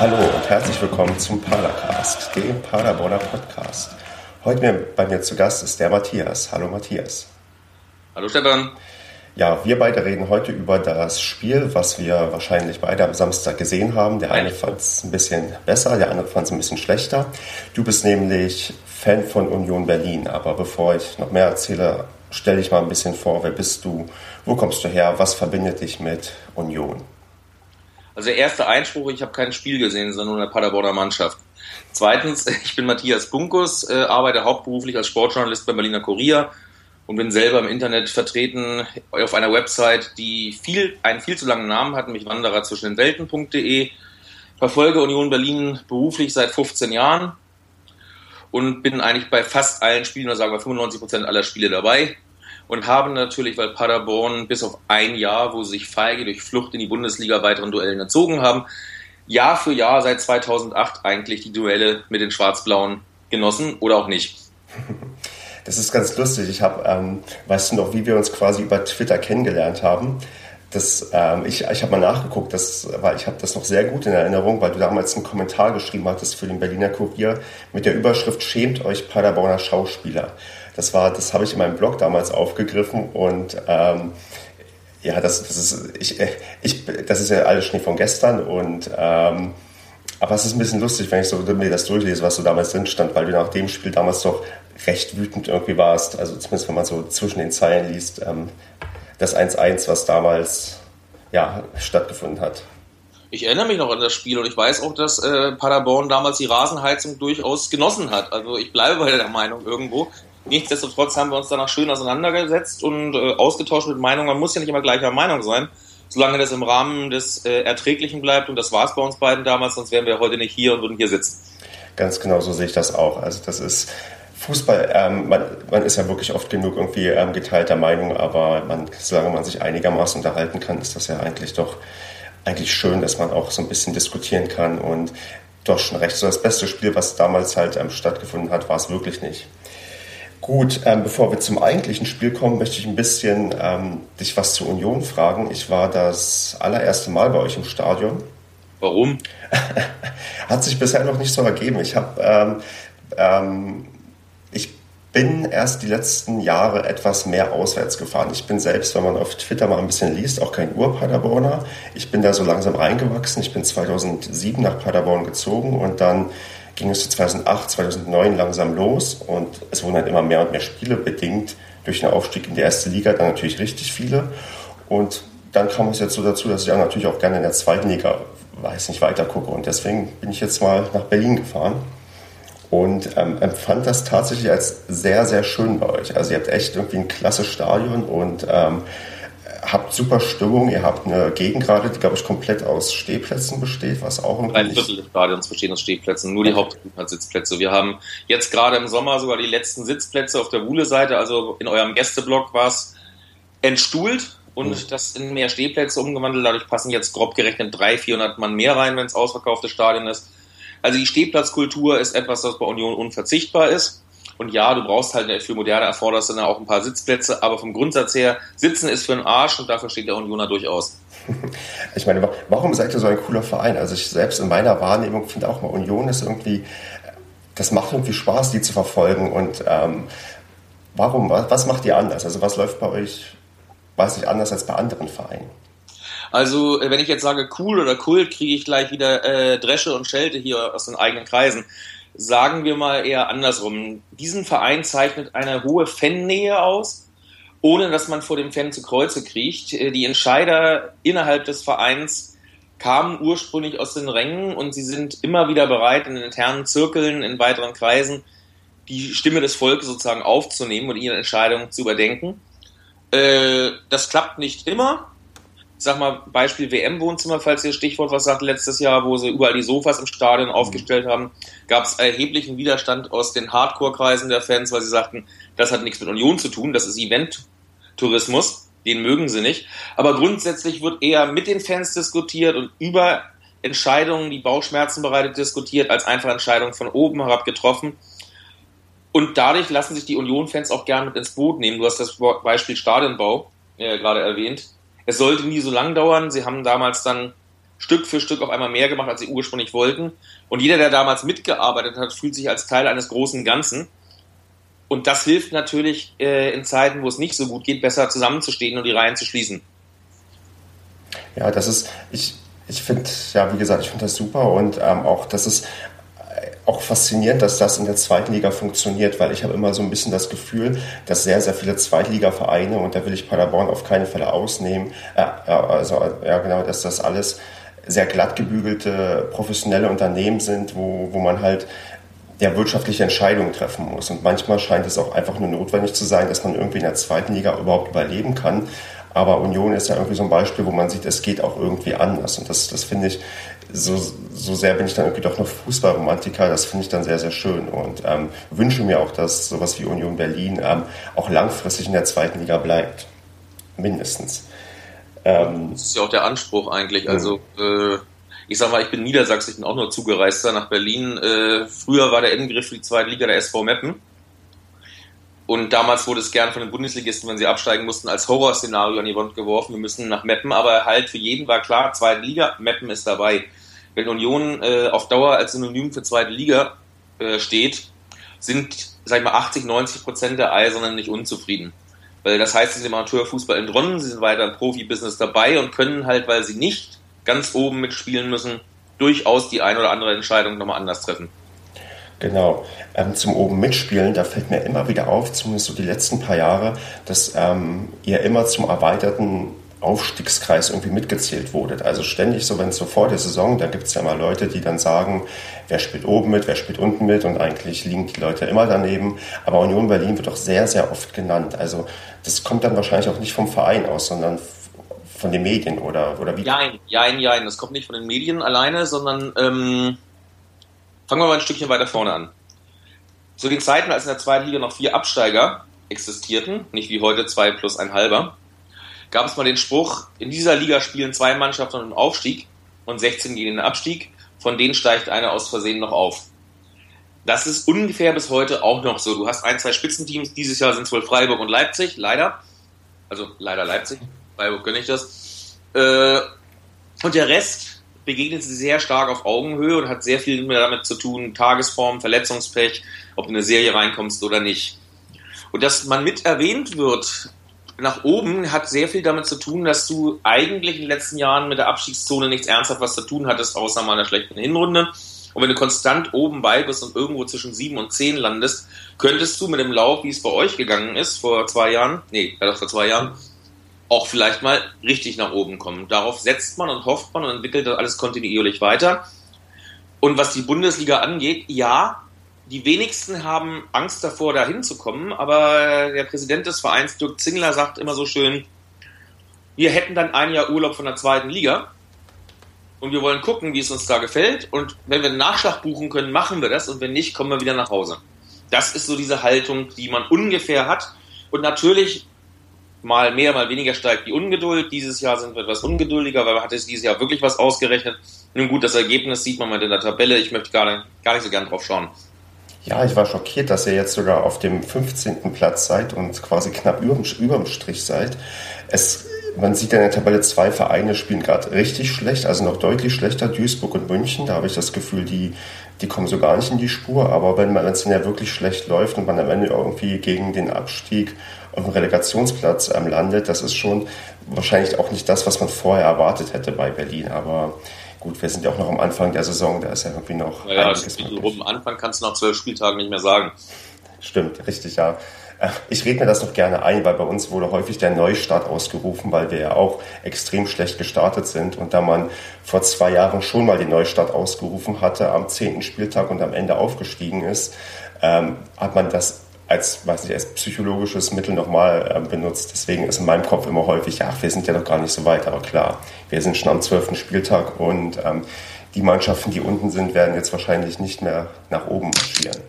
Hallo und herzlich willkommen zum Padercast, dem Paderborner Podcast. Heute bei mir zu Gast ist der Matthias. Hallo Matthias. Hallo Stefan. Ja, wir beide reden heute über das Spiel, was wir wahrscheinlich beide am Samstag gesehen haben. Der eine fand es ein bisschen besser, der andere fand es ein bisschen schlechter. Du bist nämlich Fan von Union Berlin. Aber bevor ich noch mehr erzähle, stell dich mal ein bisschen vor. Wer bist du? Wo kommst du her? Was verbindet dich mit Union? Also der erste Einspruch, ich habe kein Spiel gesehen, sondern nur eine Paderborner Mannschaft. Zweitens, ich bin Matthias Bunkus, äh, arbeite hauptberuflich als Sportjournalist beim Berliner Kurier und bin selber im Internet vertreten auf einer Website, die viel, einen viel zu langen Namen hat, nämlich Wanderer zwischen den Welten.de. Verfolge Union Berlin beruflich seit 15 Jahren und bin eigentlich bei fast allen Spielen, oder sagen wir 95 Prozent aller Spiele dabei und habe natürlich, weil Paderborn bis auf ein Jahr, wo sie sich feige durch Flucht in die Bundesliga weiteren Duellen erzogen haben, Jahr für Jahr seit 2008 eigentlich die Duelle mit den Schwarz-Blauen genossen oder auch nicht. Das ist ganz lustig. Ich habe, ähm, weißt du noch, wie wir uns quasi über Twitter kennengelernt haben? Das, ähm, ich ich habe mal nachgeguckt, das, weil ich habe das noch sehr gut in Erinnerung, weil du damals einen Kommentar geschrieben hattest für den Berliner Kurier mit der Überschrift Schämt euch Paderborner Schauspieler. Das war, das habe ich in meinem Blog damals aufgegriffen und ähm, ja, das, das ist ich, ich, das ist ja alles Schnee von gestern und ähm, aber es ist ein bisschen lustig, wenn ich so mir das durchlese, was so damals drin stand, weil du nach dem Spiel damals doch recht wütend irgendwie warst. Also zumindest wenn man so zwischen den Zeilen liest, ähm, das 1-1, was damals ja, stattgefunden hat. Ich erinnere mich noch an das Spiel und ich weiß auch, dass äh, Paderborn damals die Rasenheizung durchaus genossen hat. Also ich bleibe bei der Meinung irgendwo. Nichtsdestotrotz haben wir uns danach schön auseinandergesetzt und äh, ausgetauscht mit Meinungen. Man muss ja nicht immer gleicher Meinung sein, solange das im Rahmen des äh, Erträglichen bleibt. Und das war es bei uns beiden damals, sonst wären wir heute nicht hier und würden hier sitzen. Ganz genau so sehe ich das auch. Also das ist Fußball, ähm, man, man, ist ja wirklich oft genug irgendwie ähm, geteilter Meinung, aber man, solange man sich einigermaßen unterhalten kann, ist das ja eigentlich doch eigentlich schön, dass man auch so ein bisschen diskutieren kann und doch schon recht. So das beste Spiel, was damals halt ähm, stattgefunden hat, war es wirklich nicht. Gut, ähm, bevor wir zum eigentlichen Spiel kommen, möchte ich ein bisschen ähm, dich was zur Union fragen. Ich war das allererste Mal bei euch im Stadion. Warum? Hat sich bisher noch nicht so ergeben. Ich habe ähm, ähm, ich bin erst die letzten Jahre etwas mehr auswärts gefahren. Ich bin selbst, wenn man auf Twitter mal ein bisschen liest, auch kein Ur-Paderborner. Ich bin da so langsam reingewachsen. Ich bin 2007 nach Paderborn gezogen und dann ging es 2008, 2009 langsam los und es wurden halt immer mehr und mehr Spiele bedingt durch den Aufstieg in die erste Liga, dann natürlich richtig viele. Und dann kam es jetzt so dazu, dass ich auch natürlich auch gerne in der zweiten Liga, weiß nicht, weiter gucke. Und deswegen bin ich jetzt mal nach Berlin gefahren und ähm, empfand das tatsächlich als sehr, sehr schön bei euch. Also ihr habt echt irgendwie ein klasse Stadion und ähm, habt super Stimmung. Ihr habt eine Gegend gerade, die, glaube ich, komplett aus Stehplätzen besteht, was auch ein Ein Viertel des Stadions bestehen aus Stehplätzen, nur die Haupttribüne hat Sitzplätze. Wir haben jetzt gerade im Sommer sogar die letzten Sitzplätze auf der Wuhle-Seite, also in eurem Gästeblock war es entstuhlt und mhm. das in mehr Stehplätze umgewandelt. Dadurch passen jetzt grob gerechnet 300, 400 Mann mehr rein, wenn es ausverkauftes Stadion ist. Also die Stehplatzkultur ist etwas, das bei Union unverzichtbar ist. Und ja, du brauchst halt für moderne Erfordernisse dann auch ein paar Sitzplätze, aber vom Grundsatz her, Sitzen ist für den Arsch und dafür steht der Unioner durchaus. Ich meine, warum seid ihr so ein cooler Verein? Also ich selbst in meiner Wahrnehmung finde auch mal, Union ist irgendwie, das macht irgendwie Spaß, die zu verfolgen. Und ähm, warum, was macht ihr anders? Also was läuft bei euch, weiß ich, anders als bei anderen Vereinen? Also, äh, wenn ich jetzt sage cool oder Kult, kriege ich gleich wieder äh, Dresche und Schelte hier aus den eigenen Kreisen. Sagen wir mal eher andersrum. Diesen Verein zeichnet eine hohe Fannähe aus, ohne dass man vor dem Fan zu Kreuze kriecht. Äh, die Entscheider innerhalb des Vereins kamen ursprünglich aus den Rängen und sie sind immer wieder bereit, in internen Zirkeln, in weiteren Kreisen, die Stimme des Volkes sozusagen aufzunehmen und ihre Entscheidungen zu überdenken. Äh, das klappt nicht immer, sag mal, Beispiel WM-Wohnzimmer, falls ihr Stichwort was sagt, letztes Jahr, wo sie überall die Sofas im Stadion mhm. aufgestellt haben, gab es erheblichen Widerstand aus den Hardcore-Kreisen der Fans, weil sie sagten, das hat nichts mit Union zu tun, das ist Event-Tourismus, den mögen sie nicht. Aber grundsätzlich wird eher mit den Fans diskutiert und über Entscheidungen, die Bauchschmerzen bereitet, diskutiert, als einfach Entscheidungen von oben herab getroffen. Und dadurch lassen sich die Union-Fans auch gern mit ins Boot nehmen. Du hast das Beispiel Stadionbau äh, gerade erwähnt es sollte nie so lang dauern. Sie haben damals dann Stück für Stück auf einmal mehr gemacht, als sie ursprünglich wollten. Und jeder, der damals mitgearbeitet hat, fühlt sich als Teil eines großen Ganzen. Und das hilft natürlich äh, in Zeiten, wo es nicht so gut geht, besser zusammenzustehen und die Reihen zu schließen. Ja, das ist, ich, ich finde, ja, wie gesagt, ich finde das super und ähm, auch, das ist auch faszinierend, dass das in der zweiten Liga funktioniert, weil ich habe immer so ein bisschen das Gefühl, dass sehr, sehr viele Zweitliga-Vereine, und da will ich Paderborn auf keinen Fall ausnehmen, äh, also ja genau, dass das alles sehr glatt gebügelte professionelle Unternehmen sind, wo, wo man halt der wirtschaftliche Entscheidungen treffen muss. Und manchmal scheint es auch einfach nur notwendig zu sein, dass man irgendwie in der zweiten Liga überhaupt überleben kann. Aber Union ist ja irgendwie so ein Beispiel, wo man sieht, es geht auch irgendwie anders. Und das, das finde ich, so, so sehr bin ich dann irgendwie doch noch Fußballromantiker. Das finde ich dann sehr, sehr schön. Und ähm, wünsche mir auch, dass sowas wie Union Berlin ähm, auch langfristig in der zweiten Liga bleibt. Mindestens. Ähm, das ist ja auch der Anspruch eigentlich. Also, äh, ich sag mal, ich bin Niedersachsen, ich bin auch nur Zugereister nach Berlin. Äh, früher war der Endgriff für die zweite Liga der SV Meppen. Und damals wurde es gern von den Bundesligisten, wenn sie absteigen mussten, als Horrorszenario an die Wand geworfen. Wir müssen nach Meppen, aber halt für jeden war klar, zweite Liga, Meppen ist dabei. Wenn Union äh, auf Dauer als Synonym für zweite Liga äh, steht, sind, sag ich mal, 80, 90 Prozent der Eisernen nicht unzufrieden. Weil das heißt, sie sind im Amateurfußball entronnen, sie sind weiter im Profibusiness dabei und können halt, weil sie nicht ganz oben mitspielen müssen, durchaus die ein oder andere Entscheidung nochmal anders treffen. Genau. Ähm, zum oben mitspielen, da fällt mir immer wieder auf, zumindest so die letzten paar Jahre, dass ähm, ihr immer zum erweiterten Aufstiegskreis irgendwie mitgezählt wurdet. Also ständig so, wenn es so vor der Saison, da gibt es ja mal Leute, die dann sagen, wer spielt oben mit, wer spielt unten mit und eigentlich liegen die Leute immer daneben. Aber Union Berlin wird auch sehr, sehr oft genannt. Also das kommt dann wahrscheinlich auch nicht vom Verein aus, sondern von den Medien oder, oder wie? Jein, jein, jein. Das kommt nicht von den Medien alleine, sondern ähm, Fangen wir mal ein Stückchen weiter vorne an. Zu den Zeiten, als in der zweiten Liga noch vier Absteiger existierten, nicht wie heute zwei plus ein halber, gab es mal den Spruch, in dieser Liga spielen zwei Mannschaften im Aufstieg und 16 gegen den Abstieg, von denen steigt eine aus Versehen noch auf. Das ist ungefähr bis heute auch noch so. Du hast ein, zwei Spitzenteams, dieses Jahr sind es wohl Freiburg und Leipzig, leider. Also leider Leipzig, Freiburg gönne ich das. Äh, und der Rest begegnet sie sehr stark auf Augenhöhe und hat sehr viel damit zu tun, Tagesform, Verletzungspech, ob du in eine Serie reinkommst oder nicht. Und dass man mit erwähnt wird nach oben, hat sehr viel damit zu tun, dass du eigentlich in den letzten Jahren mit der Abstiegszone nichts ernsthaft was zu tun hattest, außer mal einer schlechten Hinrunde. Und wenn du konstant oben bei bist und irgendwo zwischen sieben und zehn landest, könntest du mit dem Lauf, wie es bei euch gegangen ist, vor zwei Jahren, nee, vor zwei Jahren, auch vielleicht mal richtig nach oben kommen. Darauf setzt man und hofft man und entwickelt das alles kontinuierlich weiter. Und was die Bundesliga angeht, ja, die wenigsten haben Angst davor, da hinzukommen, aber der Präsident des Vereins, Dirk Zingler, sagt immer so schön, wir hätten dann ein Jahr Urlaub von der zweiten Liga und wir wollen gucken, wie es uns da gefällt und wenn wir einen Nachschlag buchen können, machen wir das und wenn nicht, kommen wir wieder nach Hause. Das ist so diese Haltung, die man ungefähr hat und natürlich mal mehr, mal weniger steigt die Ungeduld. Dieses Jahr sind wir etwas ungeduldiger, weil man hat jetzt dieses Jahr wirklich was ausgerechnet. Nun gut, das Ergebnis sieht man mal in der Tabelle. Ich möchte gar nicht, gar nicht so gern drauf schauen. Ja, ich war schockiert, dass ihr jetzt sogar auf dem 15. Platz seid und quasi knapp über, dem Strich seid. Es, man sieht in der Tabelle zwei Vereine spielen gerade richtig schlecht, also noch deutlich schlechter, Duisburg und München. Da habe ich das Gefühl, die, die kommen so gar nicht in die Spur. Aber wenn es dann ja wirklich schlecht läuft und man am Ende irgendwie gegen den Abstieg auf dem Relegationsplatz ähm, landet, das ist schon wahrscheinlich auch nicht das, was man vorher erwartet hätte bei Berlin. Aber gut, wir sind ja auch noch am Anfang der Saison, da ist ja irgendwie noch. Ja, einiges rum Anfang kannst du nach zwölf Spieltagen nicht mehr sagen. Stimmt, richtig, ja. Äh, ich rede mir das noch gerne ein, weil bei uns wurde häufig der Neustart ausgerufen, weil wir ja auch extrem schlecht gestartet sind. Und da man vor zwei Jahren schon mal den Neustart ausgerufen hatte, am zehnten Spieltag und am Ende aufgestiegen ist, ähm, hat man das als, weiß nicht, als psychologisches Mittel nochmal äh, benutzt. Deswegen ist in meinem Kopf immer häufig, ach, wir sind ja noch gar nicht so weit. Aber klar, wir sind schon am zwölften Spieltag und ähm, die Mannschaften, die unten sind, werden jetzt wahrscheinlich nicht mehr nach oben marschieren.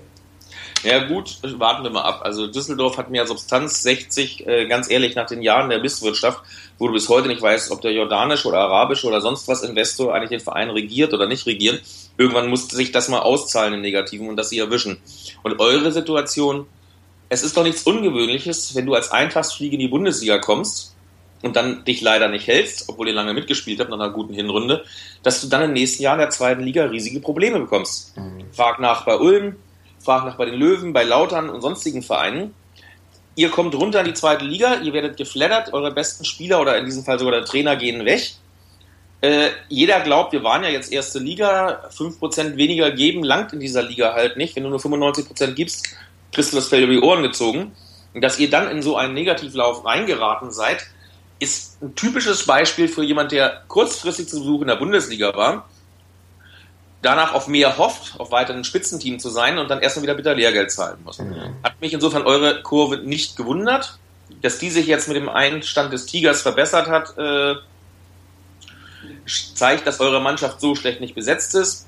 Ja gut, warten wir mal ab. Also Düsseldorf hat mehr Substanz, 60, äh, ganz ehrlich, nach den Jahren der Misswirtschaft, wo du bis heute nicht weißt, ob der jordanische oder arabische oder sonst was Investor eigentlich den Verein regiert oder nicht regiert. Irgendwann musste sich das mal auszahlen im Negativen und das sie erwischen. Und eure Situation, es ist doch nichts Ungewöhnliches, wenn du als Eintagsfliege in die Bundesliga kommst und dann dich leider nicht hältst, obwohl ihr lange mitgespielt habt nach einer guten Hinrunde, dass du dann im nächsten Jahr in der zweiten Liga riesige Probleme bekommst. Mhm. Frag nach bei Ulm, frag nach bei den Löwen, bei Lautern und sonstigen Vereinen. Ihr kommt runter in die zweite Liga, ihr werdet geflattert, eure besten Spieler oder in diesem Fall sogar der Trainer gehen weg. Äh, jeder glaubt, wir waren ja jetzt erste Liga, 5% weniger geben langt in dieser Liga halt nicht. Wenn du nur 95% gibst, kriegst du das Fell über die Ohren gezogen. Und dass ihr dann in so einen Negativlauf reingeraten seid, ist ein typisches Beispiel für jemand, der kurzfristig zu Besuch in der Bundesliga war, danach auf mehr hofft, auf weiteren Spitzenteam zu sein und dann erstmal wieder bitter Lehrgeld zahlen muss. Mhm. Hat mich insofern eure Kurve nicht gewundert, dass die sich jetzt mit dem Einstand des Tigers verbessert hat, äh, zeigt, dass eure Mannschaft so schlecht nicht besetzt ist.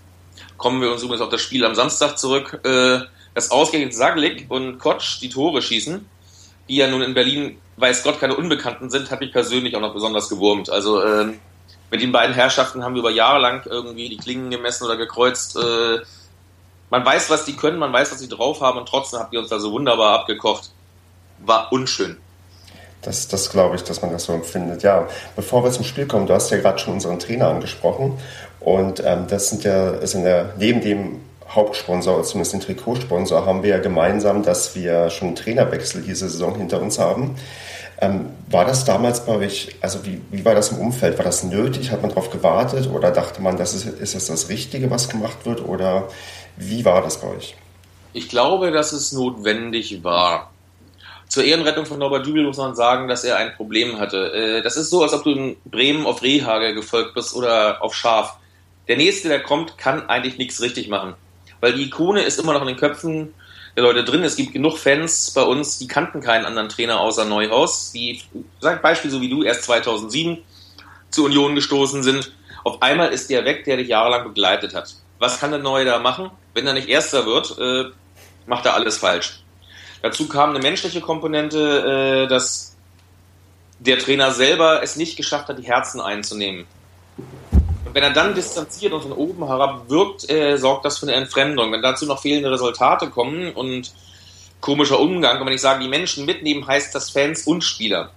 Kommen wir uns übrigens auf das Spiel am Samstag zurück, äh, dass ausgerechnet Saglik und Kotsch die Tore schießen, die ja nun in Berlin weiß Gott keine Unbekannten sind, hat mich persönlich auch noch besonders gewurmt. Also ähm, mit den beiden Herrschaften haben wir über Jahre lang irgendwie die Klingen gemessen oder gekreuzt. Äh, man weiß, was die können, man weiß, was sie drauf haben und trotzdem habt ihr uns da so wunderbar abgekocht. War unschön. Das, das glaube ich, dass man das so empfindet. Ja, bevor wir zum Spiel kommen, du hast ja gerade schon unseren Trainer angesprochen und ähm, das sind ja, sind ja neben dem Hauptsponsor, zumindest den Trikotsponsor, haben wir ja gemeinsam, dass wir schon einen Trainerwechsel diese Saison hinter uns haben. Ähm, war das damals bei euch, also wie, wie war das im Umfeld? War das nötig? Hat man darauf gewartet oder dachte man, das ist, ist es das Richtige, was gemacht wird? Oder wie war das bei euch? Ich glaube, dass es notwendig war. Zur Ehrenrettung von Norbert Dübel muss man sagen, dass er ein Problem hatte. Äh, das ist so, als ob du in Bremen auf Rehhage gefolgt bist oder auf Schaf. Der Nächste, der kommt, kann eigentlich nichts richtig machen weil die Ikone ist immer noch in den Köpfen der Leute drin. Es gibt genug Fans bei uns, die kannten keinen anderen Trainer außer Neuhaus, die, sag Beispiel so wie du, erst 2007 zur Union gestoßen sind. Auf einmal ist der weg, der dich jahrelang begleitet hat. Was kann der Neue da machen? Wenn er nicht Erster wird, äh, macht er alles falsch. Dazu kam eine menschliche Komponente, äh, dass der Trainer selber es nicht geschafft hat, die Herzen einzunehmen wenn er dann distanziert und von oben herab wirkt, äh, sorgt das für eine Entfremdung. Wenn dazu noch fehlende Resultate kommen und komischer Umgang, und wenn ich sage, die Menschen mitnehmen, heißt das Fans und Spieler.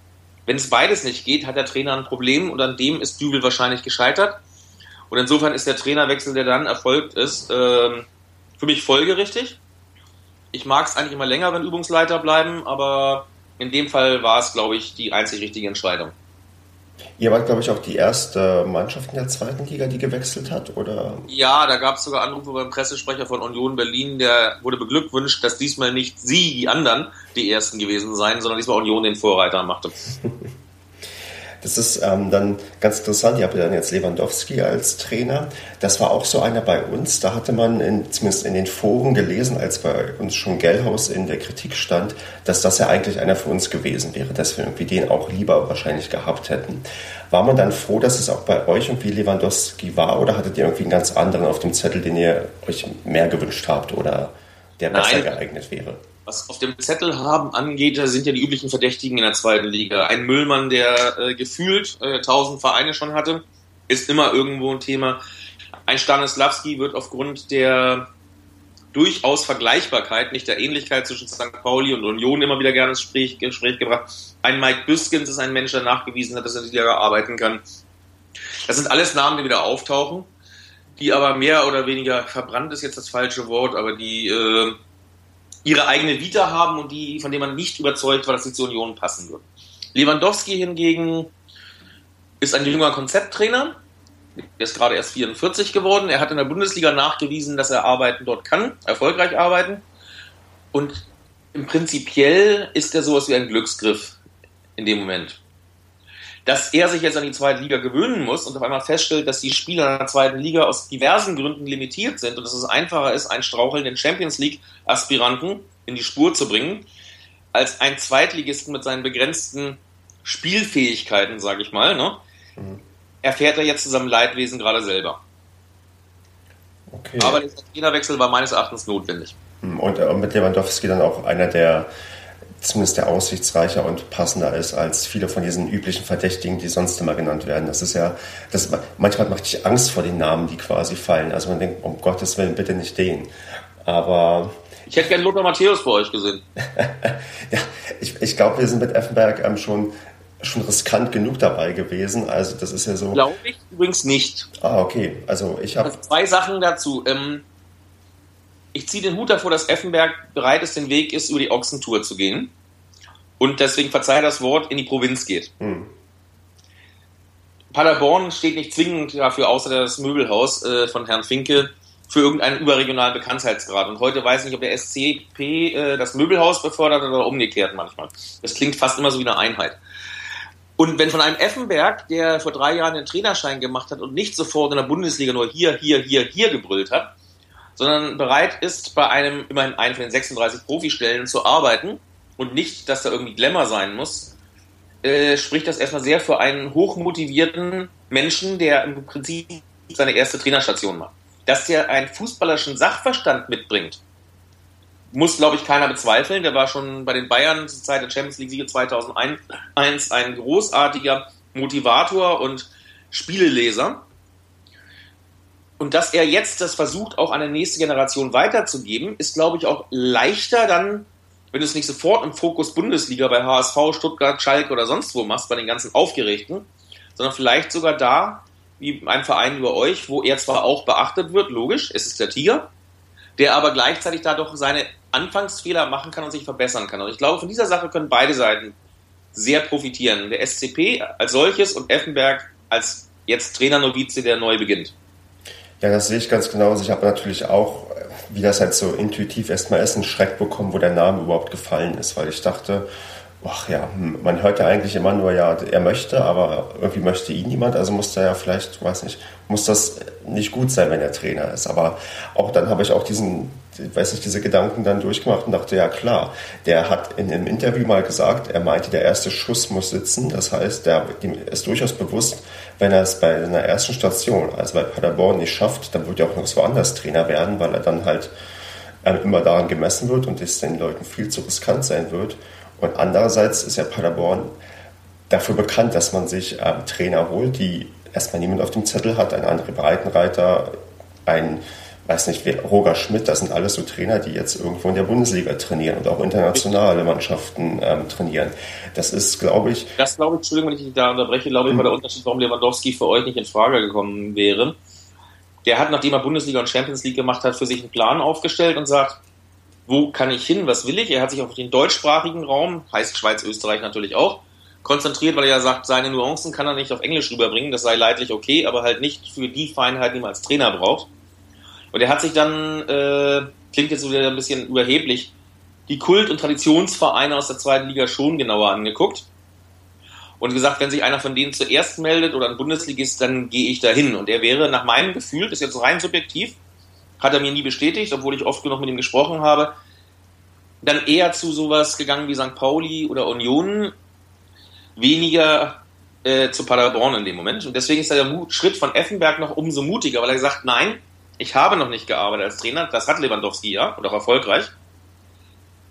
Wenn es beides nicht geht, hat der Trainer ein Problem und an dem ist Dübel wahrscheinlich gescheitert. Und insofern ist der Trainerwechsel, der dann erfolgt ist, äh, für mich folgerichtig. Ich mag es eigentlich immer länger, wenn Übungsleiter bleiben, aber in dem Fall war es, glaube ich, die einzig richtige Entscheidung. Ihr wart, glaube ich, auch die erste Mannschaft in der zweiten Liga, die gewechselt hat, oder? Ja, da gab es sogar Anrufe beim Pressesprecher von Union Berlin, der wurde beglückwünscht, dass diesmal nicht sie, die anderen, die ersten gewesen seien, sondern diesmal Union den Vorreiter machte. Das ist ähm, dann ganz interessant. Ihr habt ja dann jetzt Lewandowski als Trainer. Das war auch so einer bei uns. Da hatte man in, zumindest in den Foren gelesen, als bei uns schon Gellhaus in der Kritik stand, dass das ja eigentlich einer für uns gewesen wäre, dass wir irgendwie den auch lieber wahrscheinlich gehabt hätten. War man dann froh, dass es auch bei euch irgendwie Lewandowski war oder hattet ihr irgendwie einen ganz anderen auf dem Zettel, den ihr euch mehr gewünscht habt oder der besser Nein. geeignet wäre? Was auf dem Zettel haben angeht, sind ja die üblichen Verdächtigen in der zweiten Liga. Ein Müllmann, der äh, gefühlt äh, 1000 Vereine schon hatte, ist immer irgendwo ein Thema. Ein Stanislavski wird aufgrund der durchaus Vergleichbarkeit, nicht der Ähnlichkeit zwischen St. Pauli und Union immer wieder gerne ins Gespräch, Gespräch gebracht. Ein Mike Büskens ist ein Mensch, der nachgewiesen hat, dass er in der Liga arbeiten kann. Das sind alles Namen, die wieder auftauchen, die aber mehr oder weniger verbrannt ist jetzt das falsche Wort, aber die äh, ihre eigene Vita haben und die, von denen man nicht überzeugt war, dass sie zur Union passen würden. Lewandowski hingegen ist ein junger Konzepttrainer. Er ist gerade erst 44 geworden. Er hat in der Bundesliga nachgewiesen, dass er arbeiten dort kann, erfolgreich arbeiten. Und im Prinzipiell ist er sowas wie ein Glücksgriff in dem Moment dass er sich jetzt an die zweite Liga gewöhnen muss und auf einmal feststellt, dass die Spieler in der zweiten Liga aus diversen Gründen limitiert sind und dass es einfacher ist, einen strauchelnden Champions League-Aspiranten in die Spur zu bringen, als einen Zweitligisten mit seinen begrenzten Spielfähigkeiten, sage ich mal, ne? Mhm. erfährt er jetzt zu seinem Leidwesen gerade selber. Okay. Aber der Trainerwechsel war meines Erachtens notwendig. Und äh, mit Lewandowski dann auch einer der zumindest der aussichtsreicher und passender ist als viele von diesen üblichen Verdächtigen, die sonst immer genannt werden. Das ist ja, das, manchmal macht dich Angst vor den Namen, die quasi fallen. Also man denkt, um Gottes Willen, bitte nicht den. Aber. Ich hätte gerne Lothar Matthäus bei euch gesehen. ja, ich, ich glaube, wir sind mit Effenberg ähm, schon schon riskant genug dabei gewesen. Also das ist ja so. Glaube ich übrigens nicht. Ah, okay. Also ich habe. Also zwei Sachen dazu. Ähm, ich ziehe den Hut davor, dass Effenberg bereit ist, den Weg ist, über die Ochsentour zu gehen. Und deswegen verzeih das Wort, in die Provinz geht. Hm. Paderborn steht nicht zwingend dafür, außer das Möbelhaus äh, von Herrn Finke, für irgendeinen überregionalen Bekanntheitsgrad. Und heute weiß ich nicht, ob der SCP äh, das Möbelhaus befördert oder umgekehrt manchmal. Das klingt fast immer so wie eine Einheit. Und wenn von einem Effenberg, der vor drei Jahren den Trainerschein gemacht hat und nicht sofort in der Bundesliga nur hier, hier, hier, hier gebrüllt hat, sondern bereit ist, bei einem immerhin einen von den 36 Profistellen zu arbeiten und nicht, dass da irgendwie Glamour sein muss, äh, spricht das erstmal sehr für einen hochmotivierten Menschen, der im Prinzip seine erste Trainerstation macht. Dass der einen fußballerischen Sachverstand mitbringt, muss, glaube ich, keiner bezweifeln. Der war schon bei den Bayern zur Zeit der Champions League-Siege 2001 ein großartiger Motivator und Spieleleser. Und dass er jetzt das versucht, auch an die nächste Generation weiterzugeben, ist, glaube ich, auch leichter dann wenn du es nicht sofort im Fokus Bundesliga bei HSV, Stuttgart, Schalke oder sonst wo machst, bei den ganzen Aufgeregten, sondern vielleicht sogar da, wie ein Verein über euch, wo er zwar auch beachtet wird, logisch, es ist der Tiger, der aber gleichzeitig da doch seine Anfangsfehler machen kann und sich verbessern kann. Und ich glaube, von dieser Sache können beide Seiten sehr profitieren. Der SCP als solches und Effenberg als jetzt Trainer-Novize, der neu beginnt. Ja, das sehe ich ganz genauso. Ich habe natürlich auch wie das halt so intuitiv erstmal ist, einen Schreck bekommen, wo der Name überhaupt gefallen ist, weil ich dachte, ach ja, hm, man hört ja eigentlich immer nur, ja, er möchte, aber irgendwie möchte ihn niemand, also muss da ja vielleicht, weiß nicht, muss das nicht gut sein, wenn er Trainer ist. Aber auch dann habe ich auch diesen, weiß nicht, diese Gedanken dann durchgemacht und dachte, ja klar, der hat in einem Interview mal gesagt, er meinte, der erste Schuss muss sitzen. Das heißt, der ist durchaus bewusst, wenn er es bei einer ersten Station, also bei Paderborn, nicht schafft, dann wird er auch noch woanders Trainer werden, weil er dann halt ähm, immer daran gemessen wird und es den Leuten viel zu riskant sein wird. Und andererseits ist ja Paderborn dafür bekannt, dass man sich ähm, Trainer holt, die erstmal niemand auf dem Zettel hat, ein André Breitenreiter, ein, weiß nicht, Roger Schmidt, das sind alles so Trainer, die jetzt irgendwo in der Bundesliga trainieren und auch internationale Mannschaften ähm, trainieren. Das ist, glaube ich. Das glaube ich, Entschuldigung, wenn ich dich da unterbreche, glaube ich, war der Unterschied, warum Lewandowski für euch nicht in Frage gekommen wäre. Der hat, nachdem er Bundesliga und Champions League gemacht hat, für sich einen Plan aufgestellt und sagt, wo kann ich hin, was will ich? Er hat sich auf den deutschsprachigen Raum, heißt Schweiz, Österreich natürlich auch, konzentriert, weil er ja sagt, seine Nuancen kann er nicht auf Englisch rüberbringen, das sei leidlich okay, aber halt nicht für die Feinheit, die man als Trainer braucht. Und er hat sich dann, äh, klingt jetzt wieder ein bisschen überheblich, die Kult- und Traditionsvereine aus der zweiten Liga schon genauer angeguckt und gesagt, wenn sich einer von denen zuerst meldet oder ein Bundesligist, dann gehe ich dahin. Und er wäre nach meinem Gefühl, das ist jetzt rein subjektiv, hat er mir nie bestätigt, obwohl ich oft genug mit ihm gesprochen habe, dann eher zu sowas gegangen wie St. Pauli oder Union, weniger äh, zu Paderborn in dem Moment. Und deswegen ist der Schritt von Effenberg noch umso mutiger, weil er gesagt, nein, ich habe noch nicht gearbeitet als Trainer, das hat Lewandowski ja, und auch erfolgreich.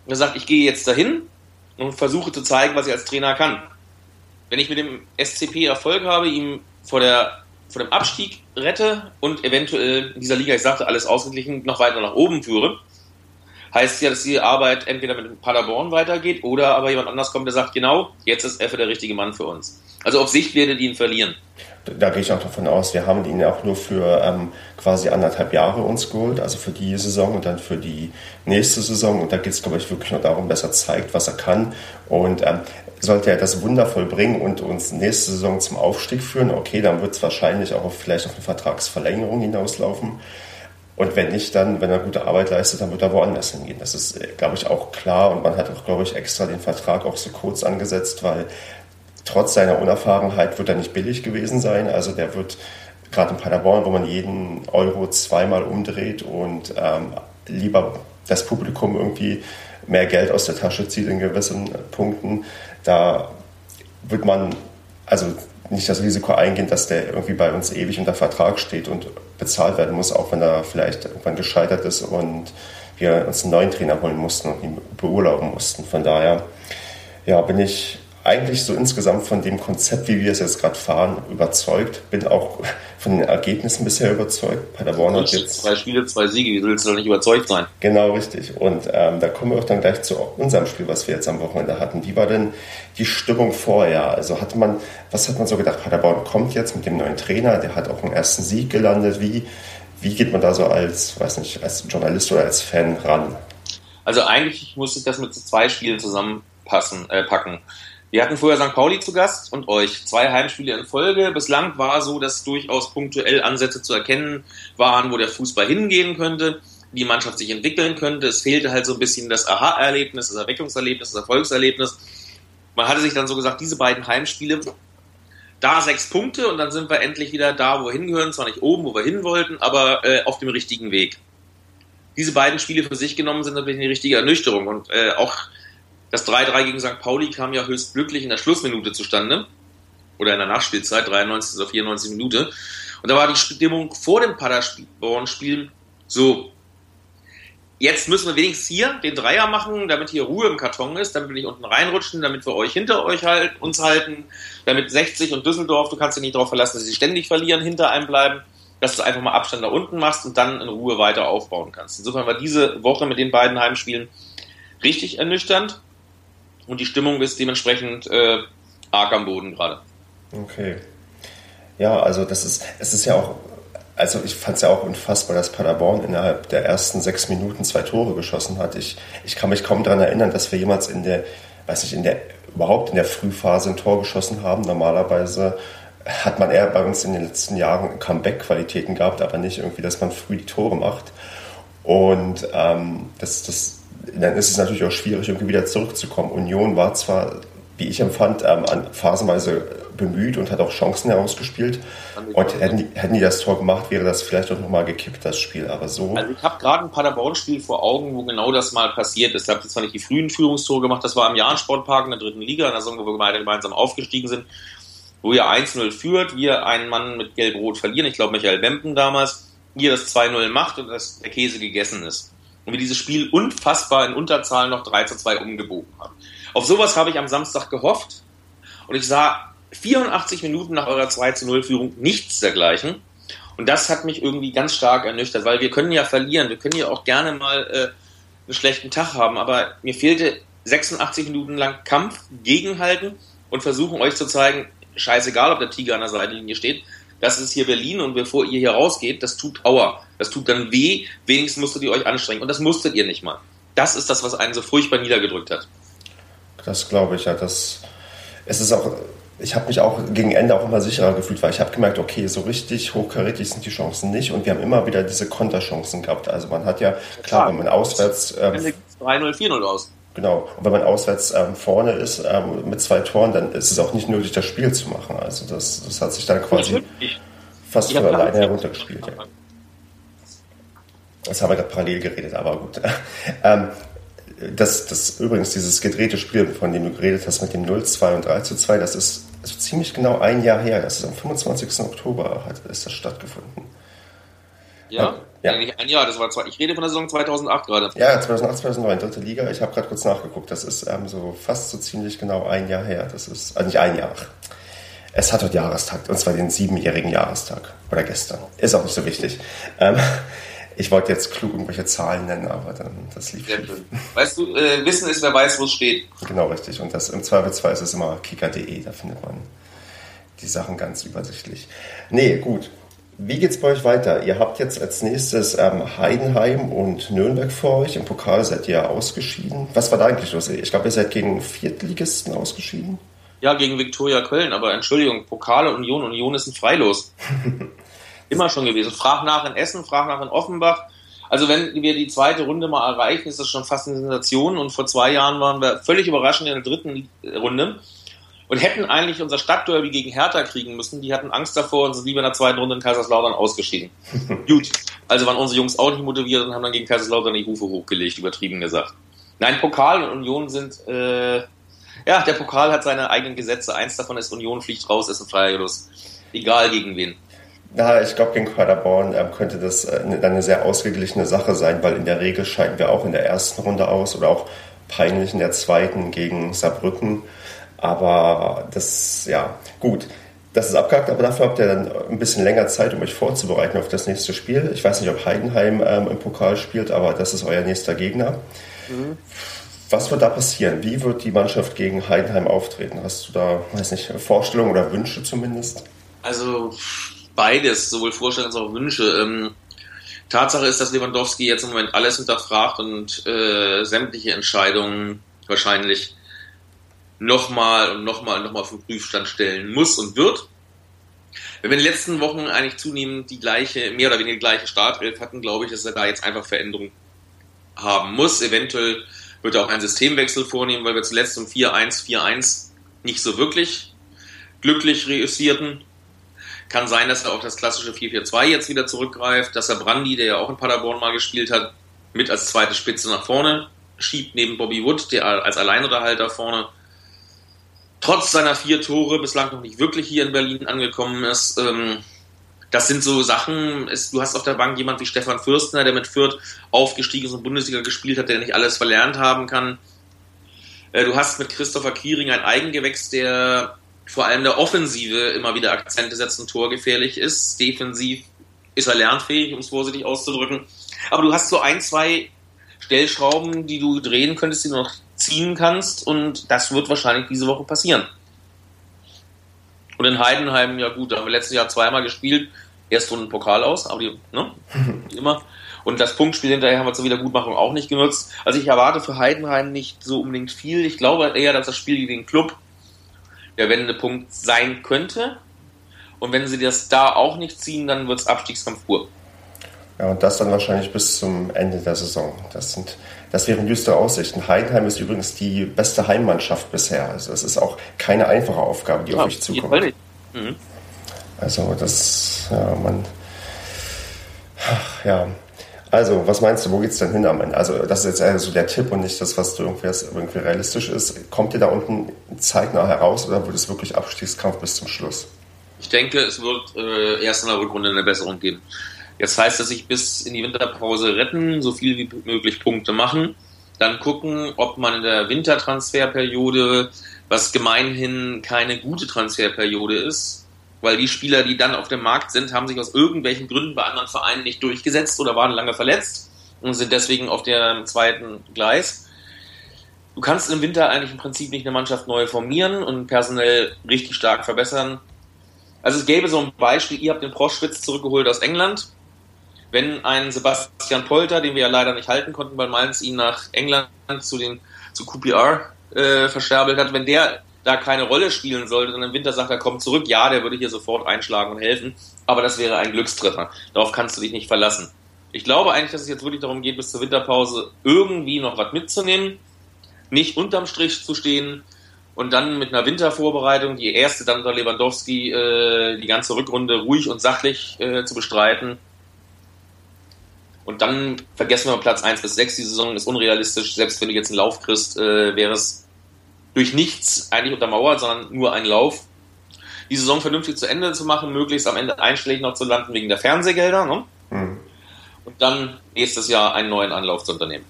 Und er sagt, ich gehe jetzt dahin und versuche zu zeigen, was ich als Trainer kann. Wenn ich mit dem SCP Erfolg habe, ihm vor der vor dem Abstieg rette und eventuell in dieser Liga, ich sagte, alles ausgeglichen, noch weiter nach oben führe, heißt ja, dass die Arbeit entweder mit Paderborn weitergeht oder aber jemand anders kommt, der sagt, genau, jetzt ist Effe der richtige Mann für uns. Also auf Sicht werdet ihr ihn verlieren. Da gehe ich auch davon aus, wir haben ihn auch nur für ähm, quasi anderthalb Jahre uns geholt, also für die Saison und dann für die nächste Saison. Und da geht es, glaube ich, wirklich nur darum, dass er zeigt, was er kann. Und ähm, sollte er das wundervoll bringen und uns nächste Saison zum Aufstieg führen, okay, dann wird es wahrscheinlich auch vielleicht auf eine Vertragsverlängerung hinauslaufen. Und wenn nicht, dann, wenn er gute Arbeit leistet, dann wird er woanders hingehen. Das ist, glaube ich, auch klar. Und man hat auch, glaube ich, extra den Vertrag auch so kurz angesetzt, weil trotz seiner Unerfahrenheit wird er nicht billig gewesen sein. Also der wird gerade in Paderborn, wo man jeden Euro zweimal umdreht und ähm, lieber das Publikum irgendwie mehr Geld aus der Tasche zieht in gewissen Punkten, da wird man also nicht das Risiko eingehen, dass der irgendwie bei uns ewig unter Vertrag steht und bezahlt werden muss, auch wenn er vielleicht irgendwann gescheitert ist und wir uns einen neuen Trainer holen mussten und ihn beurlauben mussten. Von daher ja, bin ich eigentlich so insgesamt von dem Konzept, wie wir es jetzt gerade fahren, überzeugt. Bin auch von den Ergebnissen bisher überzeugt. Paderborn hat jetzt zwei Spiele, zwei Siege. Wie willst du doch nicht überzeugt sein? Genau, richtig. Und ähm, da kommen wir auch dann gleich zu unserem Spiel, was wir jetzt am Wochenende hatten. Wie war denn die Stimmung vorher? Also hatte man, was hat man so gedacht? Paderborn kommt jetzt mit dem neuen Trainer, der hat auch einen ersten Sieg gelandet. Wie, wie geht man da so als, weiß nicht, als Journalist oder als Fan ran? Also eigentlich muss ich das mit zwei Spielen zusammenpassen, äh, packen. Wir hatten vorher St. Pauli zu Gast und euch. Zwei Heimspiele in Folge. Bislang war so, dass durchaus punktuell Ansätze zu erkennen waren, wo der Fußball hingehen könnte, wie die Mannschaft sich entwickeln könnte. Es fehlte halt so ein bisschen das Aha-Erlebnis, das Erweckungserlebnis, das Erfolgserlebnis. Man hatte sich dann so gesagt, diese beiden Heimspiele, da sechs Punkte und dann sind wir endlich wieder da, wo wir hingehören. Zwar nicht oben, wo wir hin wollten, aber äh, auf dem richtigen Weg. Diese beiden Spiele für sich genommen sind natürlich eine richtige Ernüchterung und äh, auch das 3-3 gegen St. Pauli kam ja höchst glücklich in der Schlussminute zustande. Oder in der Nachspielzeit, 93. oder 94 Minute. Und da war die Stimmung vor dem Paderborn-Spiel so. Jetzt müssen wir wenigstens hier den Dreier machen, damit hier Ruhe im Karton ist, damit wir nicht unten reinrutschen, damit wir euch hinter euch halt, uns halten, damit 60 und Düsseldorf, du kannst dich nicht darauf verlassen, dass sie ständig verlieren, hinter einem bleiben, dass du einfach mal Abstand da unten machst und dann in Ruhe weiter aufbauen kannst. Insofern war diese Woche mit den beiden Heimspielen richtig ernüchternd und die Stimmung ist dementsprechend äh, arg am Boden gerade. Okay. Ja, also das ist, es ist ja auch, also ich fand es ja auch unfassbar, dass Paderborn innerhalb der ersten sechs Minuten zwei Tore geschossen hat. Ich, ich kann mich kaum daran erinnern, dass wir jemals in der, weiß nicht, in der, überhaupt in der Frühphase ein Tor geschossen haben. Normalerweise hat man eher bei uns in den letzten Jahren Comeback-Qualitäten gehabt, aber nicht irgendwie, dass man früh die Tore macht. Und ähm, das, das dann ist es natürlich auch schwierig, irgendwie wieder zurückzukommen. Union war zwar, wie ich empfand, ähm, phasenweise bemüht und hat auch Chancen herausgespielt. Und hätten die, hätten die das Tor gemacht, wäre das vielleicht auch nochmal gekippt, das Spiel. Aber so. Also ich habe gerade ein Paderborn-Spiel vor Augen, wo genau das mal passiert ist. Da habe ich zwar nicht die frühen Führungstore gemacht, das war im Jahn-Sportpark in der dritten Liga, in der Saison, wo wir beide gemeinsam aufgestiegen sind, wo ihr 1-0 führt, wir einen Mann mit Gelb-Rot verlieren, ich glaube Michael Wempen damals, ihr das 2-0 macht und das, der Käse gegessen ist und wir dieses Spiel unfassbar in Unterzahl noch 3 zu 2 umgebogen haben. Auf sowas habe ich am Samstag gehofft und ich sah 84 Minuten nach eurer 2 zu 0 Führung nichts dergleichen. Und das hat mich irgendwie ganz stark ernüchtert, weil wir können ja verlieren, wir können ja auch gerne mal äh, einen schlechten Tag haben, aber mir fehlte 86 Minuten lang Kampf, Gegenhalten und versuchen euch zu zeigen, scheißegal, ob der Tiger an der Seitenlinie steht, das ist hier Berlin und bevor ihr hier rausgeht, das tut Aua. Das tut dann weh, wenigstens musstet ihr euch anstrengen. Und das musstet ihr nicht mal. Das ist das, was einen so furchtbar niedergedrückt hat. Das glaube ich ja. Das, es ist auch, ich habe mich auch gegen Ende auch immer sicherer gefühlt, weil ich habe gemerkt, okay, so richtig hochkarätig sind die Chancen nicht und wir haben immer wieder diese Konterchancen gehabt. Also man hat ja, klar, klar wenn man auswärts... Ähm, 3-0, 4-0 aus. Genau. Und wenn man auswärts ähm, vorne ist ähm, mit zwei Toren, dann ist es auch nicht nötig, das Spiel zu machen. Also das, das hat sich dann quasi fast von alleine heruntergespielt. Ja. Das haben wir gerade parallel geredet, aber gut. ähm, das, das übrigens, dieses gedrehte Spiel, von dem du geredet hast, mit dem 0-2 und 3-2, das ist, ist ziemlich genau ein Jahr her. Das ist am 25. Oktober hat, ist das stattgefunden. Ja? Ja. Eigentlich ein Jahr, das war zwei, ich rede von der Saison 2008 gerade. Ja, 2008, 2009, dritte Liga. Ich habe gerade kurz nachgeguckt. Das ist ähm, so fast so ziemlich genau ein Jahr her. Das ist, also nicht ein Jahr. Es hat heute Jahrestag, und zwar den siebenjährigen Jahrestag. Oder gestern. Ist auch nicht so wichtig. Ähm, ich wollte jetzt klug irgendwelche Zahlen nennen, aber dann das lief Sehr schön. Weißt du, äh, Wissen ist, wer weiß, wo es steht. Genau, richtig. Und das im Zweifelsfall ist es immer kicker.de, da findet man die Sachen ganz übersichtlich. Nee, gut. Wie geht's bei euch weiter? Ihr habt jetzt als nächstes ähm, Heidenheim und Nürnberg vor euch. Im Pokal seid ihr ausgeschieden. Was war da eigentlich los? Ich glaube, ihr seid gegen Viertligisten ausgeschieden. Ja, gegen Viktoria Köln, aber Entschuldigung, Pokale Union, Union ist ein Freilos. Immer schon gewesen. Frag nach in Essen, frag nach in Offenbach. Also wenn wir die zweite Runde mal erreichen, ist das schon fast eine Sensation. Und vor zwei Jahren waren wir völlig überraschend in der dritten Runde und hätten eigentlich unser Stadtderby gegen Hertha kriegen müssen. Die hatten Angst davor und sind lieber in der zweiten Runde in Kaiserslautern ausgeschieden. Gut, also waren unsere Jungs auch nicht motiviert und haben dann gegen Kaiserslautern die Hufe hochgelegt, übertrieben gesagt. Nein, Pokal und Union sind, äh, ja, der Pokal hat seine eigenen Gesetze. Eins davon ist, Union fliegt raus, ist ein Freilos. Egal gegen wen. Ja, ich glaube, gegen Paderborn ähm, könnte das äh, eine sehr ausgeglichene Sache sein, weil in der Regel scheiden wir auch in der ersten Runde aus oder auch peinlich in der zweiten gegen Saarbrücken. Aber das, ja, gut. Das ist abgehakt, aber dafür habt ihr dann ein bisschen länger Zeit, um euch vorzubereiten auf das nächste Spiel. Ich weiß nicht, ob Heidenheim ähm, im Pokal spielt, aber das ist euer nächster Gegner. Mhm. Was wird da passieren? Wie wird die Mannschaft gegen Heidenheim auftreten? Hast du da, weiß nicht, Vorstellungen oder Wünsche zumindest? Also beides, sowohl Vorstellungen als auch Wünsche. Ähm, Tatsache ist, dass Lewandowski jetzt im Moment alles hinterfragt und äh, sämtliche Entscheidungen wahrscheinlich nochmal und nochmal und nochmal den Prüfstand stellen muss und wird. Wenn wir in den letzten Wochen eigentlich zunehmend die gleiche, mehr oder weniger die gleiche Startelf hatten, glaube ich, dass er da jetzt einfach Veränderungen haben muss. Eventuell wird er auch einen Systemwechsel vornehmen, weil wir zuletzt um 4-1-4-1 nicht so wirklich glücklich reüssierten. Kann sein, dass er auch das klassische 4-4-2 jetzt wieder zurückgreift, dass er Brandy, der ja auch in Paderborn mal gespielt hat, mit als zweite Spitze nach vorne schiebt, neben Bobby Wood, der als Alleinunterhalter vorne trotz seiner vier Tore bislang noch nicht wirklich hier in Berlin angekommen ist. Ähm, das sind so Sachen, du hast auf der Bank jemand wie Stefan Fürstner, der mit Fürth aufgestiegen ist und Bundesliga gespielt hat, der nicht alles verlernt haben kann. Äh, du hast mit Christopher Kiering ein Eigengewächs, der vor allem der Offensive immer wieder Akzente setzt und torgefährlich ist. Defensiv ist er lernfähig, um es vorsichtig auszudrücken. Aber du hast so ein, zwei Stellschrauben, die du drehen könntest, die du noch ziehen kannst und das wird wahrscheinlich diese Woche passieren. Und in Heidenheim, ja gut, da haben wir letztes Jahr zweimal gespielt, erst Runden Pokal aus, aber die, ne, wie immer. Und das Punktspiel hinterher haben wir zur Wiedergutmachung auch nicht genutzt. Also ich erwarte für Heidenheim nicht so unbedingt viel. Ich glaube eher, dass das Spiel gegen den Club der Wendepunkt sein könnte. Und wenn sie das da auch nicht ziehen, dann wird es Abstiegskampf pur. Ja, und das dann wahrscheinlich bis zum Ende der Saison. Das, sind, das wären düstere Aussichten. Heidenheim ist übrigens die beste Heimmannschaft bisher. Also es ist auch keine einfache Aufgabe, die ja, auf euch zukommt. Mhm. Also das, ja, man, ja. Also, was meinst du, wo geht es denn hin am Ende? Also, das ist jetzt eher so der Tipp und nicht das, was du irgendwie, irgendwie realistisch ist. Kommt ihr da unten zeitnah heraus oder wird es wirklich Abstiegskampf bis zum Schluss? Ich denke, es wird äh, erst in der Rückrunde eine Besserung geben. Jetzt heißt es sich bis in die Winterpause retten, so viel wie möglich Punkte machen, dann gucken, ob man in der Wintertransferperiode, was gemeinhin keine gute Transferperiode ist, weil die Spieler, die dann auf dem Markt sind, haben sich aus irgendwelchen Gründen bei anderen Vereinen nicht durchgesetzt oder waren lange verletzt und sind deswegen auf dem zweiten Gleis. Du kannst im Winter eigentlich im Prinzip nicht eine Mannschaft neu formieren und personell richtig stark verbessern. Also es gäbe so ein Beispiel, ihr habt den Proschwitz zurückgeholt aus England, wenn ein Sebastian Polter, den wir ja leider nicht halten konnten, weil Mainz ihn nach England zu den zu QPR äh, versterbelt hat, wenn der da keine Rolle spielen sollte, dann im Winter sagt er, kommt zurück, ja, der würde hier sofort einschlagen und helfen, aber das wäre ein Glückstreffer. Darauf kannst du dich nicht verlassen. Ich glaube eigentlich, dass es jetzt wirklich darum geht, bis zur Winterpause irgendwie noch was mitzunehmen, nicht unterm Strich zu stehen und dann mit einer Wintervorbereitung, die erste dann unter Lewandowski, äh, die ganze Rückrunde ruhig und sachlich äh, zu bestreiten und dann vergessen wir Platz 1 bis 6. Die Saison ist unrealistisch. Selbst wenn du jetzt einen Lauf kriegst, äh, wäre es durch nichts eigentlich untermauert, sondern nur ein Lauf. Die Saison vernünftig zu Ende zu machen, möglichst am Ende einschlägig noch zu landen wegen der Fernsehgelder. Ne? Mhm. Und dann nächstes Jahr einen neuen Anlauf zu unternehmen.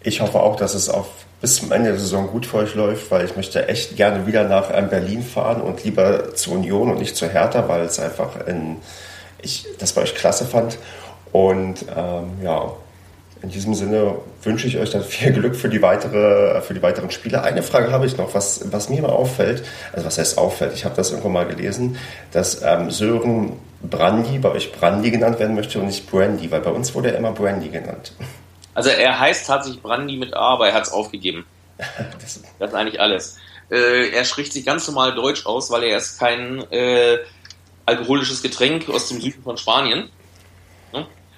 Ich hoffe auch, dass es auf bis zum Ende der Saison gut für euch läuft, weil ich möchte echt gerne wieder nach ähm, Berlin fahren und lieber zur Union und nicht zu Hertha, weil es einfach in, ich das bei euch klasse fand. Und ähm, ja, in diesem Sinne wünsche ich euch dann viel Glück für die, weitere, für die weiteren Spiele. Eine Frage habe ich noch, was, was mir mal auffällt, also was heißt auffällt, ich habe das irgendwann mal gelesen, dass ähm, Sören Brandy bei euch Brandy genannt werden möchte und nicht Brandy, weil bei uns wurde er immer Brandy genannt. Also er heißt tatsächlich Brandy mit A, aber er hat es aufgegeben. das, das, ist eigentlich alles. Äh, er spricht sich ganz normal Deutsch aus, weil er ist kein äh, alkoholisches Getränk aus dem Süden von Spanien.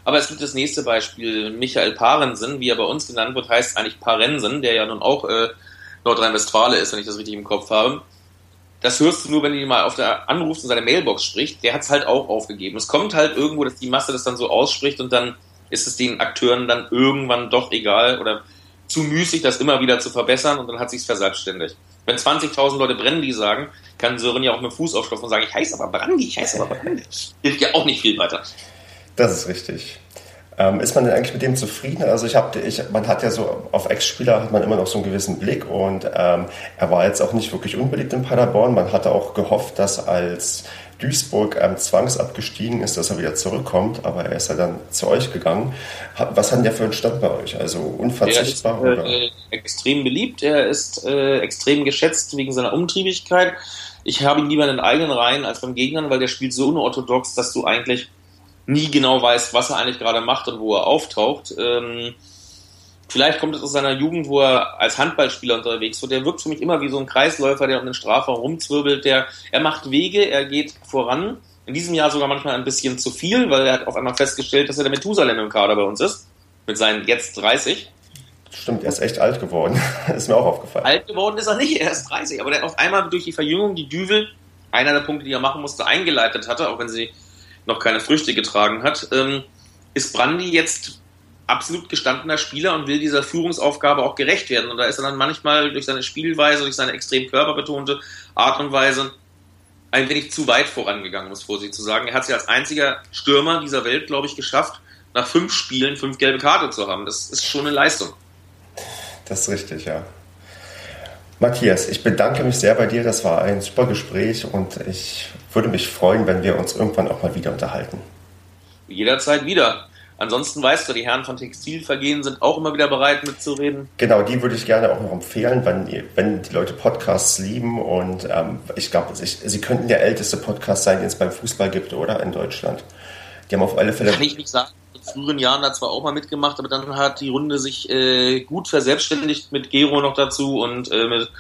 Aber es gibt das nächste Beispiel. Michael Parensen, wie er bei uns genannt wird, heißt eigentlich Parensen, der ja nun auch äh, Nordrhein-Westfale ist, wenn ich das richtig im Kopf habe. Das hörst du nur, wenn du ihn mal auf der anrufst und seine Mailbox spricht. Der hat es halt auch aufgegeben. Es kommt halt irgendwo, dass die Masse das dann so ausspricht und dann ist es den Akteuren dann irgendwann doch egal oder zu müßig, das immer wieder zu verbessern und dann hat sich's verselbstständigt. Wenn 20.000 Leute Brandy sagen, kann Sören ja auch mit Fuß aufstopfen und sagen, ich heiße aber Brandy, ich heiße aber Brandy. Hilft ja auch nicht viel weiter. Das ist richtig. Ähm, ist man denn eigentlich mit dem zufrieden? Also ich habe, ich, man hat ja so auf Ex-Spieler hat man immer noch so einen gewissen Blick und ähm, er war jetzt auch nicht wirklich unbeliebt in Paderborn. Man hatte auch gehofft, dass als Duisburg ähm, zwangsabgestiegen ist, dass er wieder zurückkommt, aber er ist ja dann zu euch gegangen. Was hat der für einen Stand bei euch? Also unverzichtbar? Er ist äh, extrem beliebt, er ist äh, extrem geschätzt wegen seiner Umtriebigkeit. Ich habe ihn lieber in den eigenen Reihen als beim Gegnern, weil der spielt so unorthodox, dass du eigentlich nie genau weißt, was er eigentlich gerade macht und wo er auftaucht. Ähm, Vielleicht kommt es aus seiner Jugend, wo er als Handballspieler unterwegs war. Der wirkt für mich immer wie so ein Kreisläufer, der um den Strafraum rumzwirbelt. Der, er macht Wege, er geht voran. In diesem Jahr sogar manchmal ein bisschen zu viel, weil er hat auf einmal festgestellt, dass er der Methusalem im Kader bei uns ist. Mit seinen jetzt 30. Stimmt, er ist echt alt geworden. ist mir auch aufgefallen. Alt geworden ist er nicht, er ist 30. Aber der auf einmal durch die Verjüngung, die Düvel, einer der Punkte, die er machen musste, eingeleitet hatte, auch wenn sie noch keine Früchte getragen hat, ähm, ist Brandy jetzt absolut gestandener Spieler und will dieser Führungsaufgabe auch gerecht werden. Und da ist er dann manchmal durch seine Spielweise, durch seine extrem körperbetonte Art und Weise ein wenig zu weit vorangegangen, muss vorsichtig zu sagen. Er hat es ja als einziger Stürmer dieser Welt, glaube ich, geschafft, nach fünf Spielen fünf gelbe Karte zu haben. Das ist schon eine Leistung. Das ist richtig, ja. Matthias, ich bedanke mich sehr bei dir. Das war ein super Gespräch und ich würde mich freuen, wenn wir uns irgendwann auch mal wieder unterhalten. Jederzeit wieder. Ansonsten weißt du, die Herren von Textilvergehen sind auch immer wieder bereit mitzureden. Genau, die würde ich gerne auch noch empfehlen, wenn, wenn die Leute Podcasts lieben. Und ähm, ich glaube, sie könnten der älteste Podcast sein, den es beim Fußball gibt, oder? In Deutschland. Die haben auf alle Fälle. Kann ich nicht sagen. Früheren Jahren da zwar auch mal mitgemacht, aber dann hat die Runde sich äh, gut verselbstständigt mit Gero noch dazu und äh, mit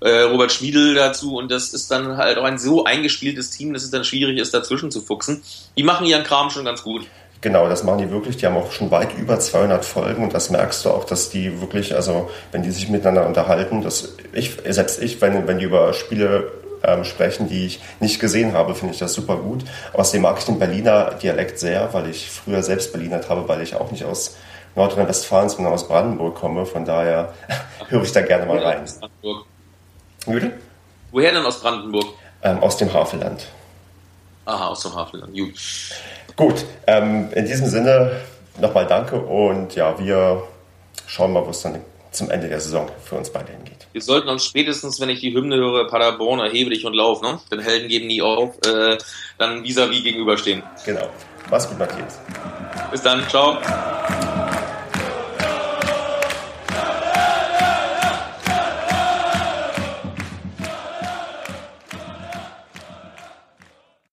äh, Robert Schmiedel dazu und das ist dann halt auch ein so eingespieltes Team, dass es dann schwierig ist, dazwischen zu fuchsen. Die machen ihren Kram schon ganz gut. Genau, das machen die wirklich. Die haben auch schon weit über 200 Folgen und das merkst du auch, dass die wirklich, also wenn die sich miteinander unterhalten, dass ich, selbst ich, wenn, wenn die über Spiele ähm, sprechen, die ich nicht gesehen habe, finde ich das super gut. Außerdem mag ich den Berliner Dialekt sehr, weil ich früher selbst Berlinert habe, weil ich auch nicht aus Nordrhein-Westfalen, sondern aus Brandenburg komme. Von daher höre ich da gerne mal rein. Würde? Woher denn aus Brandenburg? Ähm, aus dem Havelland. Aha, aus dem Havelland. Gut. Gut, ähm, in diesem Sinne nochmal danke und ja, wir schauen mal, wo es dann zum Ende der Saison für uns beide hingeht. Wir sollten uns spätestens, wenn ich die Hymne höre, Paderborn erhebe dich und lauf, ne? Denn Helden geben nie auf, äh, dann vis-à-vis -vis gegenüberstehen. Genau. Mach's gut, Matthias. Bis dann, ciao.